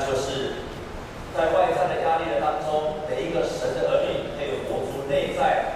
就是在外在的压力的当中，每一个神的儿女可以活出内在。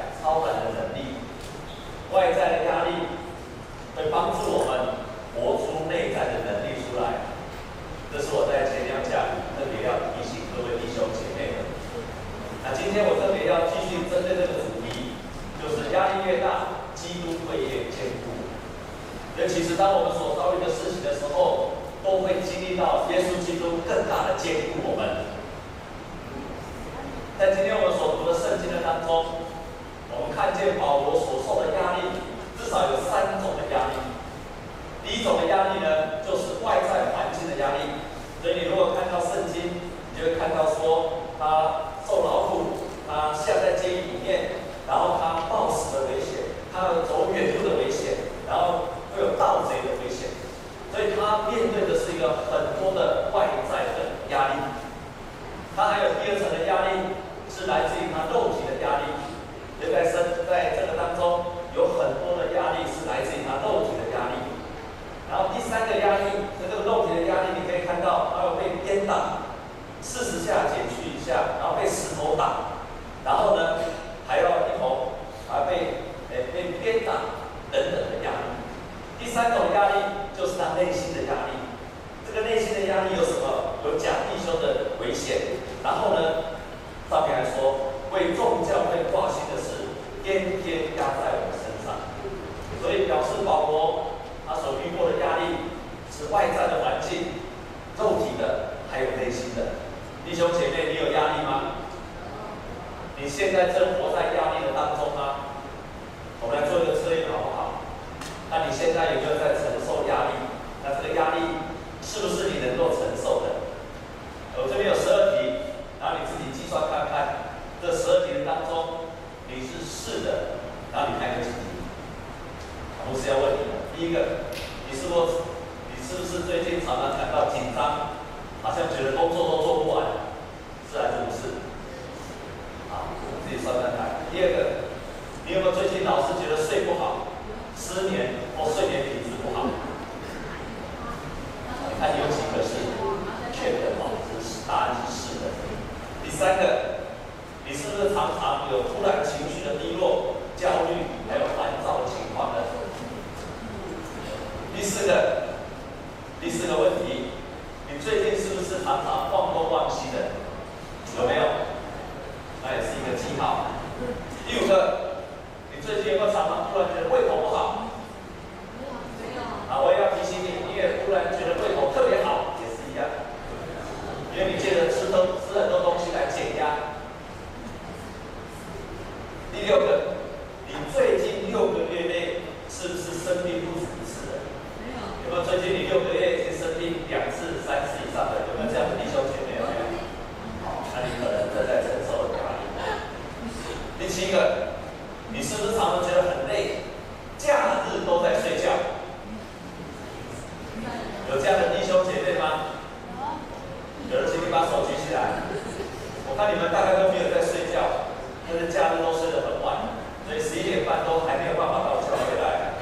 概都没有在睡觉，他的假日都睡得很晚，所以十一点半都还没有办法到教会来。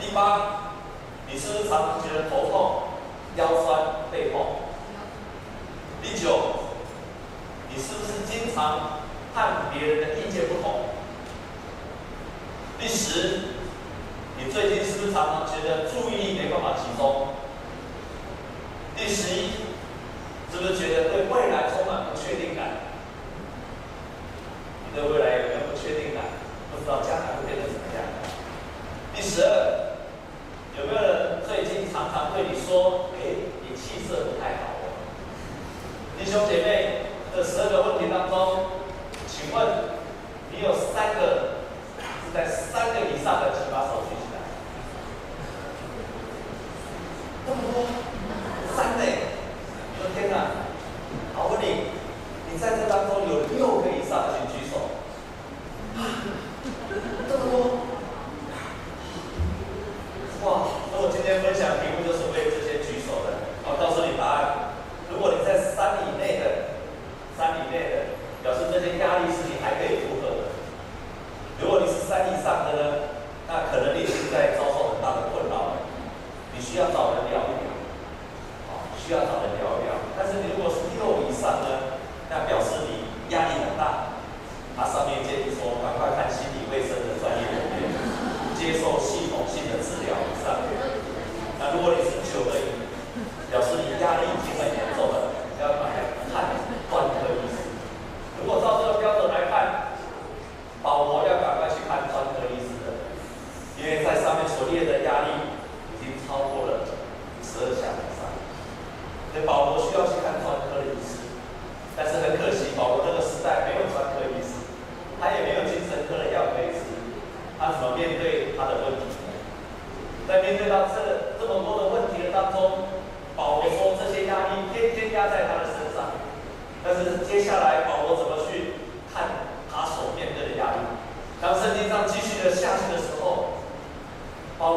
第八，你是不是常常觉得头痛、腰酸、背痛？第九，你是不是经常和别人的意见不同？第十，你最近是不是常常觉得注意力没办法集中？第十一，是不是觉得对未来充满？确定感。你的未来有没有不确定感？不知道将来会变成什么样？第十二，有没有人最近常常对你说：“哎，你气色不太好哦。”弟兄姐妹，这十二个问题当中，请问你有三个是在三个以上的，请把手举起来。这么多，三个，我的天哪！在这当中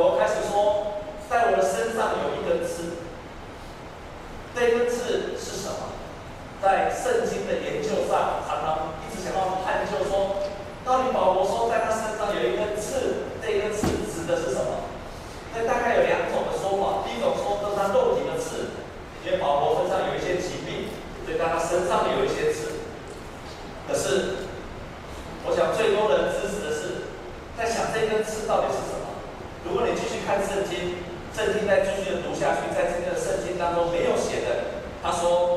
我开始说，在我的身上有一根刺。这根刺是什么？在圣经的研究上，常常一直想要探究，说到底，保罗说在他身上有一根刺，这根刺指的是什么？那大概有两种的说法。第一种说跟他肉体的刺，因为保罗身上有一些疾病，所以在他身上有一些刺。可是，我想最多人支持的是在想这根刺到底是什么？如果你看圣经，圣经再继续的读下去。在今天的圣经当中，没有写的，他说。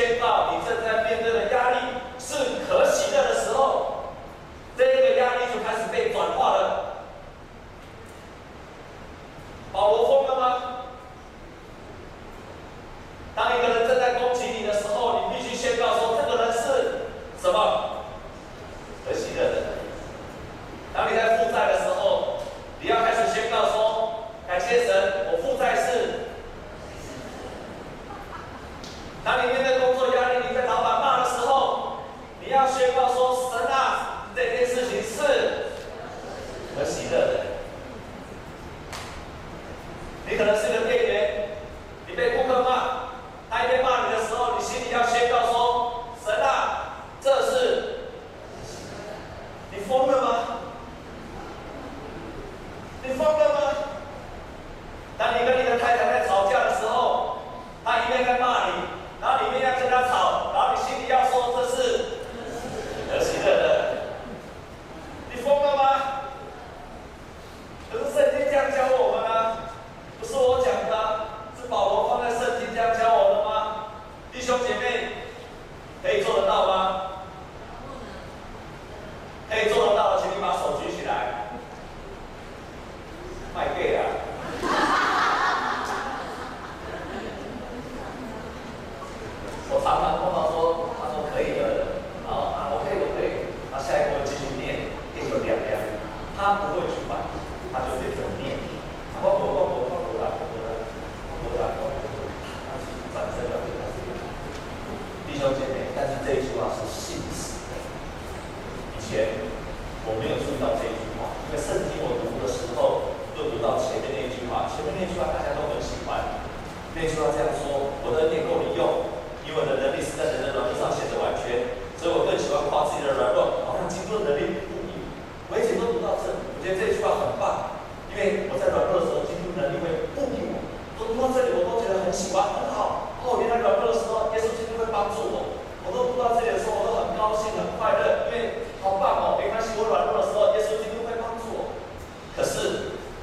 step up.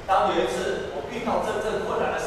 当有一次我遇到真正困难的时候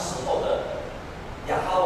时候的牙膏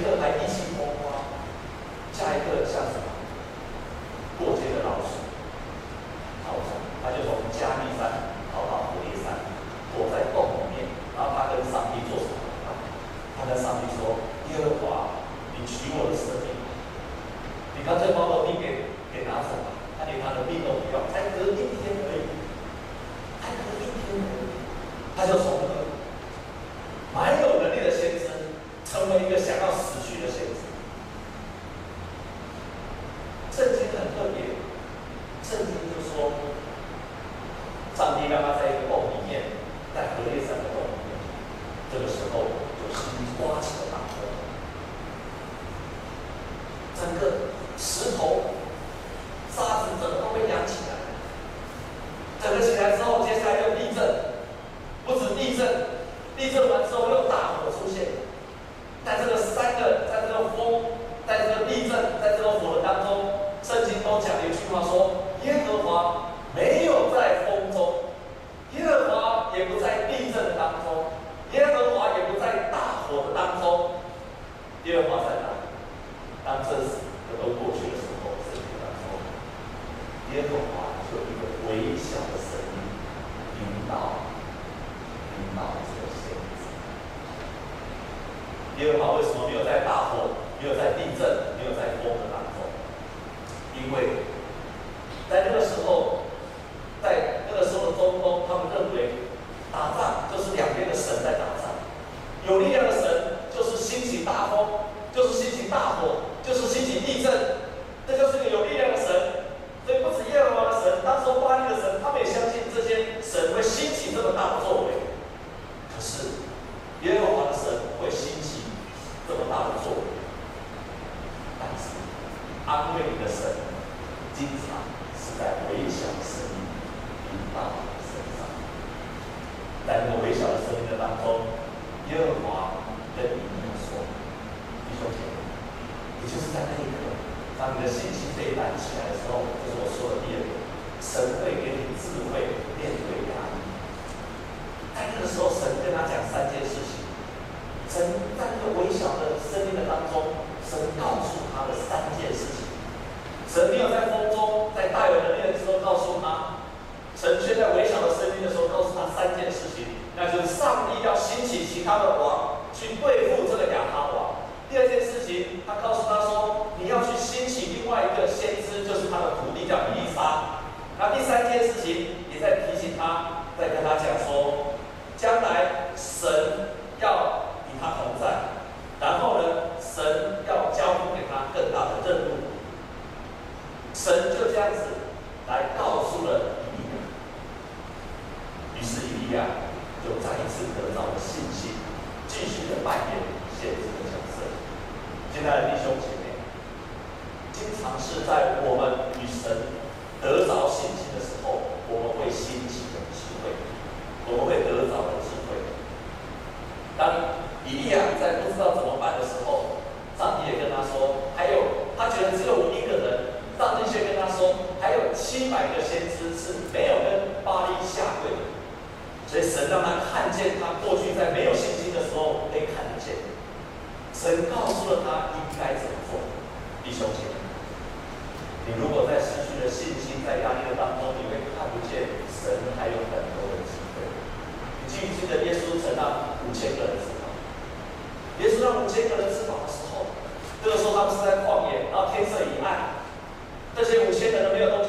个还一气风发，下一个像什么？小的生命的当中，神告诉。有七百个先知是没有跟巴黎下跪的，所以神让他看见他过去在没有信心的时候被看得见，神告诉了他应该怎么做。弟兄姐妹，你如果在失去了信心，在压力的当中，你会看不见神还有很多的机会。你记不记得耶稣曾让五千个人吃饱？耶稣让五千个人吃饱的时候，那个时候他们是在旷野，然后天色已暗。这些五千个人没有东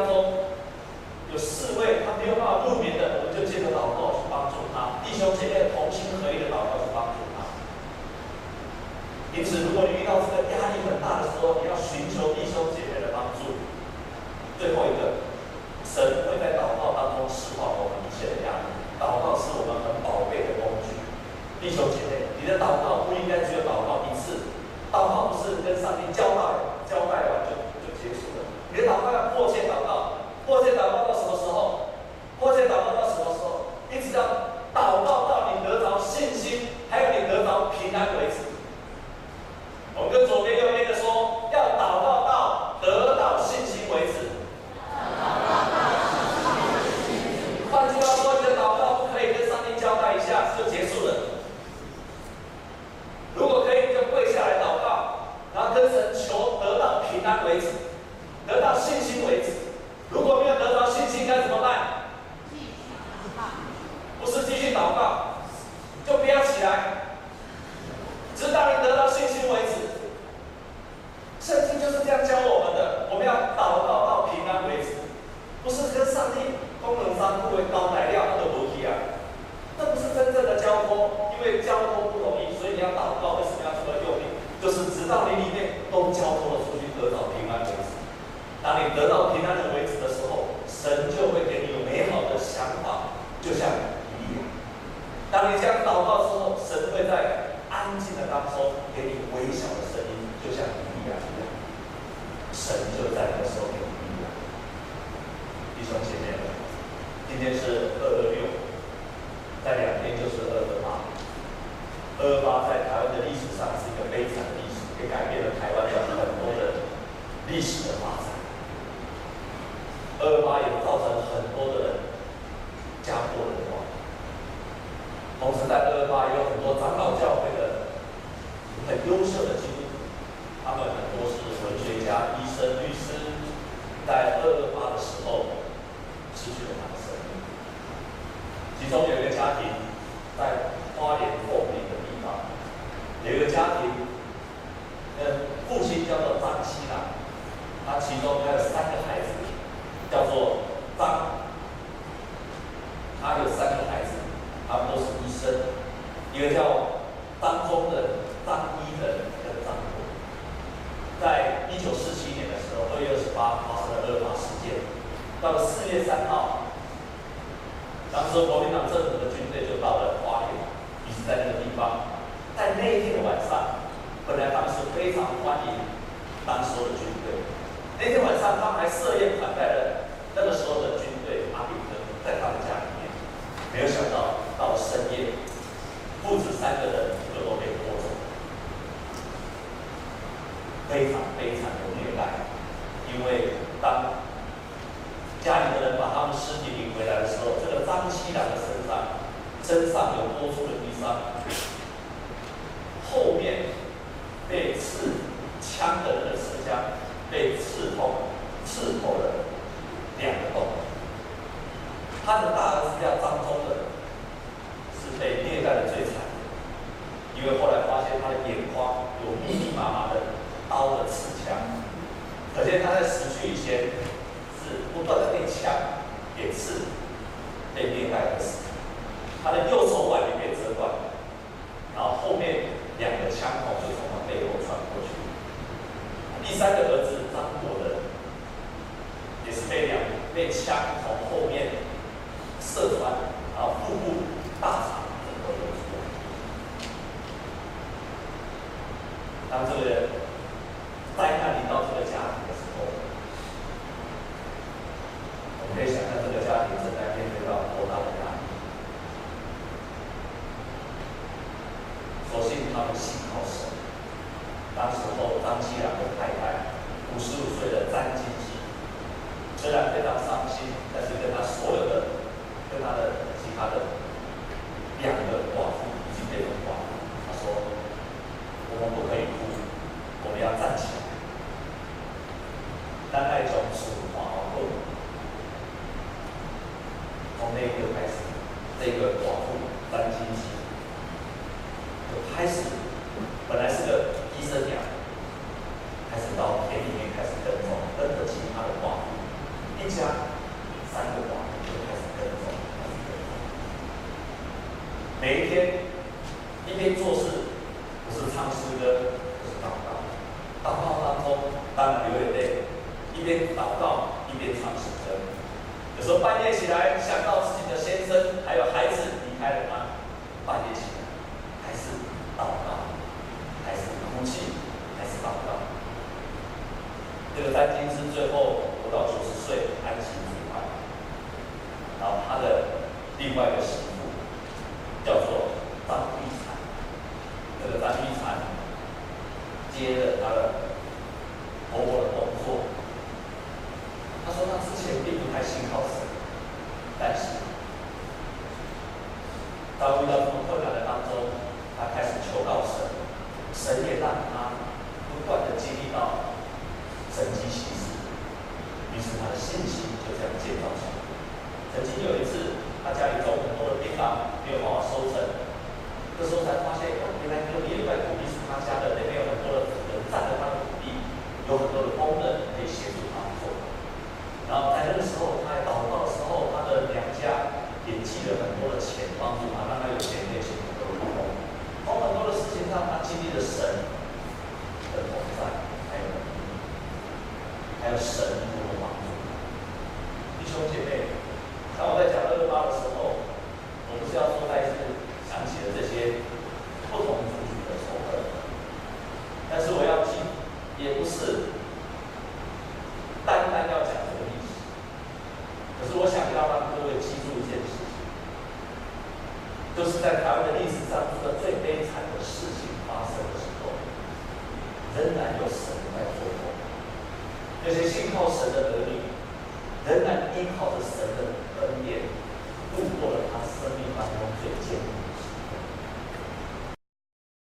当中有四位他没有办法入眠的，我们就借着祷告去帮助他，弟兄姐妹同心合一的祷告去帮助他。因此，如果你遇到这个压力很大的时候，你要寻求弟兄姐妹的帮助。最后一个，神会在祷告当中释放我们一切的压力。祷告是我们很宝贝的工具。弟兄姐妹，你的祷告不应该只有祷告一次，祷告不是跟上帝交换。圣经就是这样教我们的，我们要祷告到平安为止，不是跟上帝功能上互为高台。家庭，呃，父亲叫做张西朗，他其中还有三个孩子，叫做。那个开始，这个保护，担心。信息就这样建造起来。曾经有一次，他家里种很多的槟榔，没有办法收。